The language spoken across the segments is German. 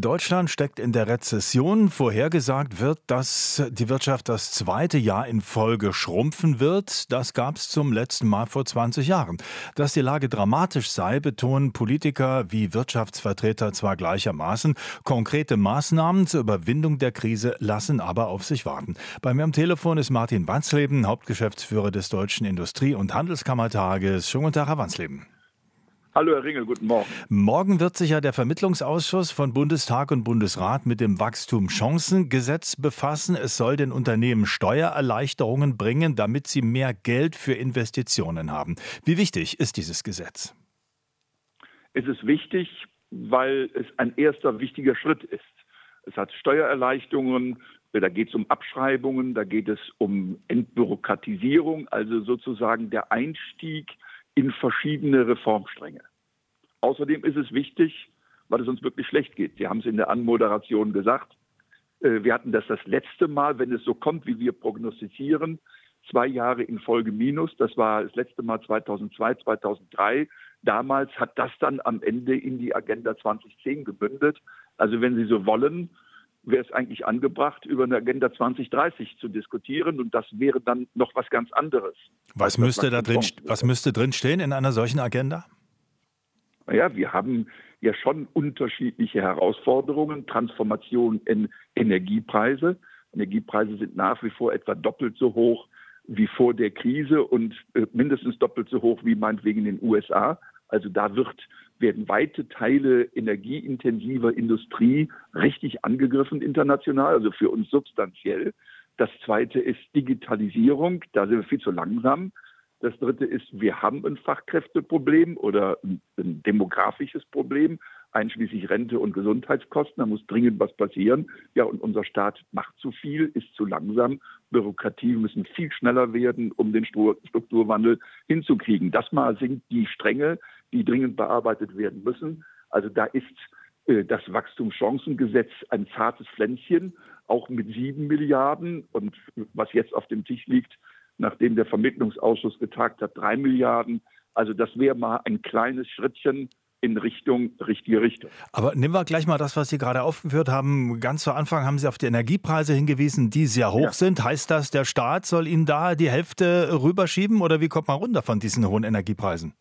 Deutschland steckt in der Rezession. Vorhergesagt wird, dass die Wirtschaft das zweite Jahr in Folge schrumpfen wird. Das gab es zum letzten Mal vor 20 Jahren. Dass die Lage dramatisch sei, betonen Politiker wie Wirtschaftsvertreter zwar gleichermaßen. Konkrete Maßnahmen zur Überwindung der Krise lassen aber auf sich warten. Bei mir am Telefon ist Martin Wansleben, Hauptgeschäftsführer des Deutschen Industrie- und Handelskammertages. Schönen guten Tag, Herr Wansleben. Hallo Herr Ringel, guten Morgen. Morgen wird sich ja der Vermittlungsausschuss von Bundestag und Bundesrat mit dem Wachstumschancengesetz befassen. Es soll den Unternehmen Steuererleichterungen bringen, damit sie mehr Geld für Investitionen haben. Wie wichtig ist dieses Gesetz? Es ist wichtig, weil es ein erster wichtiger Schritt ist. Es hat Steuererleichterungen, da geht es um Abschreibungen, da geht es um Entbürokratisierung, also sozusagen der Einstieg in verschiedene Reformstränge. Außerdem ist es wichtig, weil es uns wirklich schlecht geht. Sie haben es in der Anmoderation gesagt. Äh, wir hatten das das letzte Mal, wenn es so kommt, wie wir prognostizieren, zwei Jahre in Folge minus. Das war das letzte Mal 2002, 2003. Damals hat das dann am Ende in die Agenda 2010 gemündet. Also wenn Sie so wollen, wäre es eigentlich angebracht, über eine Agenda 2030 zu diskutieren. Und das wäre dann noch was ganz anderes. Was müsste da drin, was müsste drin stehen in einer solchen Agenda? Naja, wir haben ja schon unterschiedliche Herausforderungen. Transformation in Energiepreise. Energiepreise sind nach wie vor etwa doppelt so hoch wie vor der Krise und äh, mindestens doppelt so hoch wie meinetwegen in den USA. Also da wird werden weite Teile energieintensiver Industrie richtig angegriffen international, also für uns substanziell. Das zweite ist Digitalisierung, da sind wir viel zu langsam. Das dritte ist, wir haben ein Fachkräfteproblem oder ein, demografisches Problem, einschließlich Rente und Gesundheitskosten. Da muss dringend was passieren. Ja, und unser Staat macht zu viel, ist zu langsam. Bürokratie müssen viel schneller werden, um den Strukturwandel hinzukriegen. Das mal sind die Stränge, die dringend bearbeitet werden müssen. Also da ist äh, das Wachstumschancengesetz ein zartes Pflänzchen, auch mit sieben Milliarden. Und was jetzt auf dem Tisch liegt, nachdem der Vermittlungsausschuss getagt hat, drei Milliarden. Also das wäre mal ein kleines Schrittchen in Richtung, richtige Richtung. Aber nehmen wir gleich mal das, was Sie gerade aufgeführt haben. Ganz zu Anfang haben Sie auf die Energiepreise hingewiesen, die sehr hoch ja. sind. Heißt das, der Staat soll Ihnen da die Hälfte rüberschieben oder wie kommt man runter von diesen hohen Energiepreisen?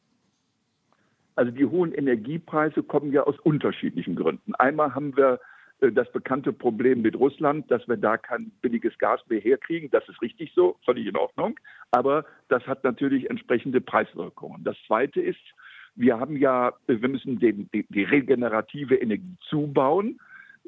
Also die hohen Energiepreise kommen ja aus unterschiedlichen Gründen. Einmal haben wir äh, das bekannte Problem mit Russland, dass wir da kein billiges Gas mehr herkriegen. Das ist richtig so, völlig in Ordnung. Aber das hat natürlich entsprechende Preiswirkungen. Das Zweite ist, wir haben ja, äh, wir müssen den, die, die, regenerative Energie zubauen.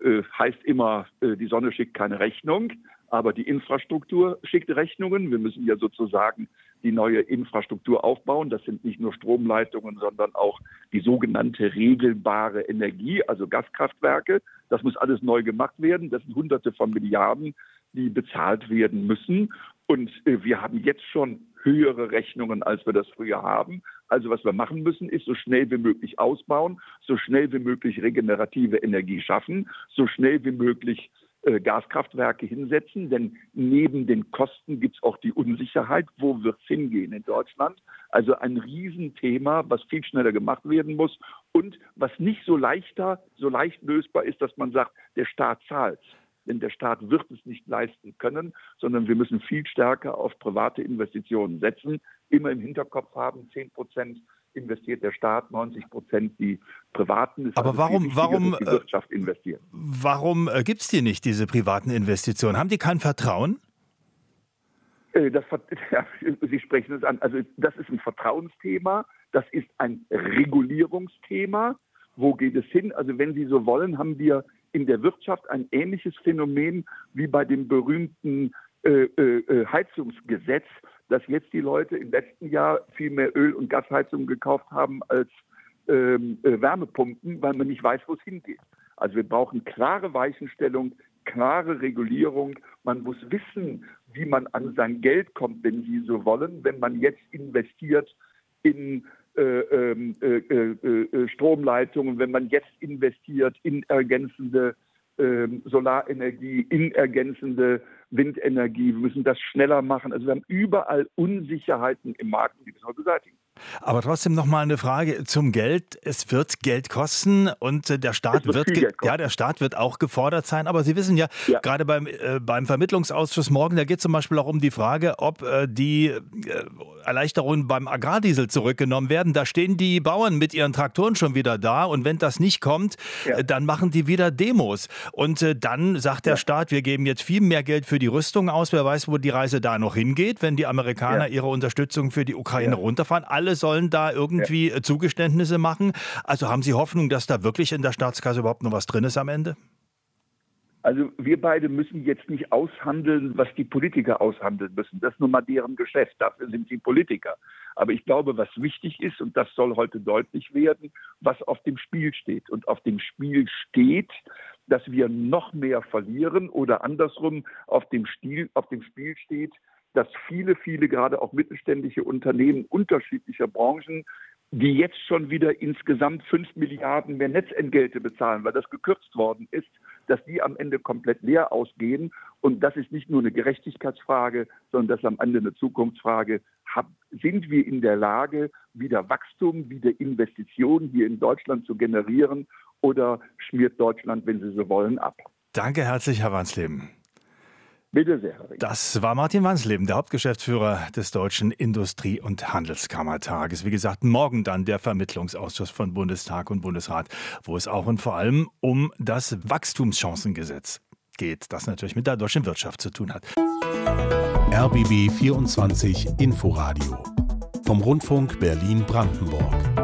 Äh, heißt immer, äh, die Sonne schickt keine Rechnung, aber die Infrastruktur schickt Rechnungen. Wir müssen ja sozusagen die neue Infrastruktur aufbauen. Das sind nicht nur Stromleitungen, sondern auch die sogenannte regelbare Energie, also Gaskraftwerke. Das muss alles neu gemacht werden. Das sind Hunderte von Milliarden, die bezahlt werden müssen. Und äh, wir haben jetzt schon höhere Rechnungen, als wir das früher haben. Also was wir machen müssen, ist so schnell wie möglich ausbauen, so schnell wie möglich regenerative Energie schaffen, so schnell wie möglich Gaskraftwerke hinsetzen, denn neben den Kosten gibt es auch die Unsicherheit, wo wird es hingehen in Deutschland. Also ein Riesenthema, was viel schneller gemacht werden muss und was nicht so leichter, so leicht lösbar ist, dass man sagt, der Staat zahlt. Denn der Staat wird es nicht leisten können, sondern wir müssen viel stärker auf private Investitionen setzen. Immer im Hinterkopf haben, 10 Prozent investiert der Staat, 90 Prozent die Privaten. Aber warum, warum, die äh, Wirtschaft investieren. Warum äh, gibt es die nicht, diese privaten Investitionen? Haben die kein Vertrauen? Äh, das, ja, Sie sprechen es an. Also das ist ein Vertrauensthema, das ist ein Regulierungsthema. Wo geht es hin? Also wenn Sie so wollen, haben wir in der Wirtschaft ein ähnliches Phänomen wie bei dem berühmten äh, äh, Heizungsgesetz, dass jetzt die Leute im letzten Jahr viel mehr Öl- und Gasheizungen gekauft haben als ähm, äh, Wärmepumpen, weil man nicht weiß, wo es hingeht. Also wir brauchen klare Weichenstellung, klare Regulierung. Man muss wissen, wie man an sein Geld kommt, wenn Sie so wollen. Wenn man jetzt investiert in äh, ähm, äh, äh, äh, Stromleitungen, wenn man jetzt investiert in ergänzende ähm, Solarenergie, in ergänzende Windenergie. Wir müssen das schneller machen. Also wir haben überall Unsicherheiten im Markt, die müssen wir beseitigen. Aber trotzdem noch mal eine Frage zum Geld. Es wird Geld kosten und äh, der Staat wird, wird ja der Staat wird auch gefordert sein. Aber Sie wissen ja, ja. gerade beim äh, beim Vermittlungsausschuss morgen, da geht zum Beispiel auch um die Frage, ob äh, die äh, Erleichterungen beim Agrardiesel zurückgenommen werden. Da stehen die Bauern mit ihren Traktoren schon wieder da und wenn das nicht kommt, ja. Äh, dann machen die wieder Demos und äh, dann sagt der ja. Staat, wir geben jetzt viel mehr Geld für die Rüstung aus. Wer weiß, wo die Reise da noch hingeht, wenn die Amerikaner ihre Unterstützung für die Ukraine runterfahren. Alle sollen da irgendwie ja. Zugeständnisse machen. Also haben Sie Hoffnung, dass da wirklich in der Staatskasse überhaupt noch was drin ist am Ende? Also wir beide müssen jetzt nicht aushandeln, was die Politiker aushandeln müssen. Das ist nun mal deren Geschäft. Dafür sind sie Politiker. Aber ich glaube, was wichtig ist, und das soll heute deutlich werden, was auf dem Spiel steht. Und auf dem Spiel steht, dass wir noch mehr verlieren oder andersrum auf dem, Stil, auf dem Spiel steht, dass viele, viele gerade auch mittelständische Unternehmen unterschiedlicher Branchen, die jetzt schon wieder insgesamt fünf Milliarden mehr Netzentgelte bezahlen, weil das gekürzt worden ist, dass die am Ende komplett leer ausgehen. Und das ist nicht nur eine Gerechtigkeitsfrage, sondern das ist am Ende eine Zukunftsfrage. sind wir in der Lage, wieder Wachstum, wieder Investitionen hier in Deutschland zu generieren oder schmiert Deutschland, wenn Sie so wollen, ab? Danke herzlich, Herr Wansleben. Bitte sehr. Das war Martin Wansleben, der Hauptgeschäftsführer des Deutschen Industrie- und Handelskammertages. Wie gesagt, morgen dann der Vermittlungsausschuss von Bundestag und Bundesrat, wo es auch und vor allem um das Wachstumschancengesetz geht, das natürlich mit der deutschen Wirtschaft zu tun hat. RBB 24 Inforadio vom Rundfunk Berlin-Brandenburg.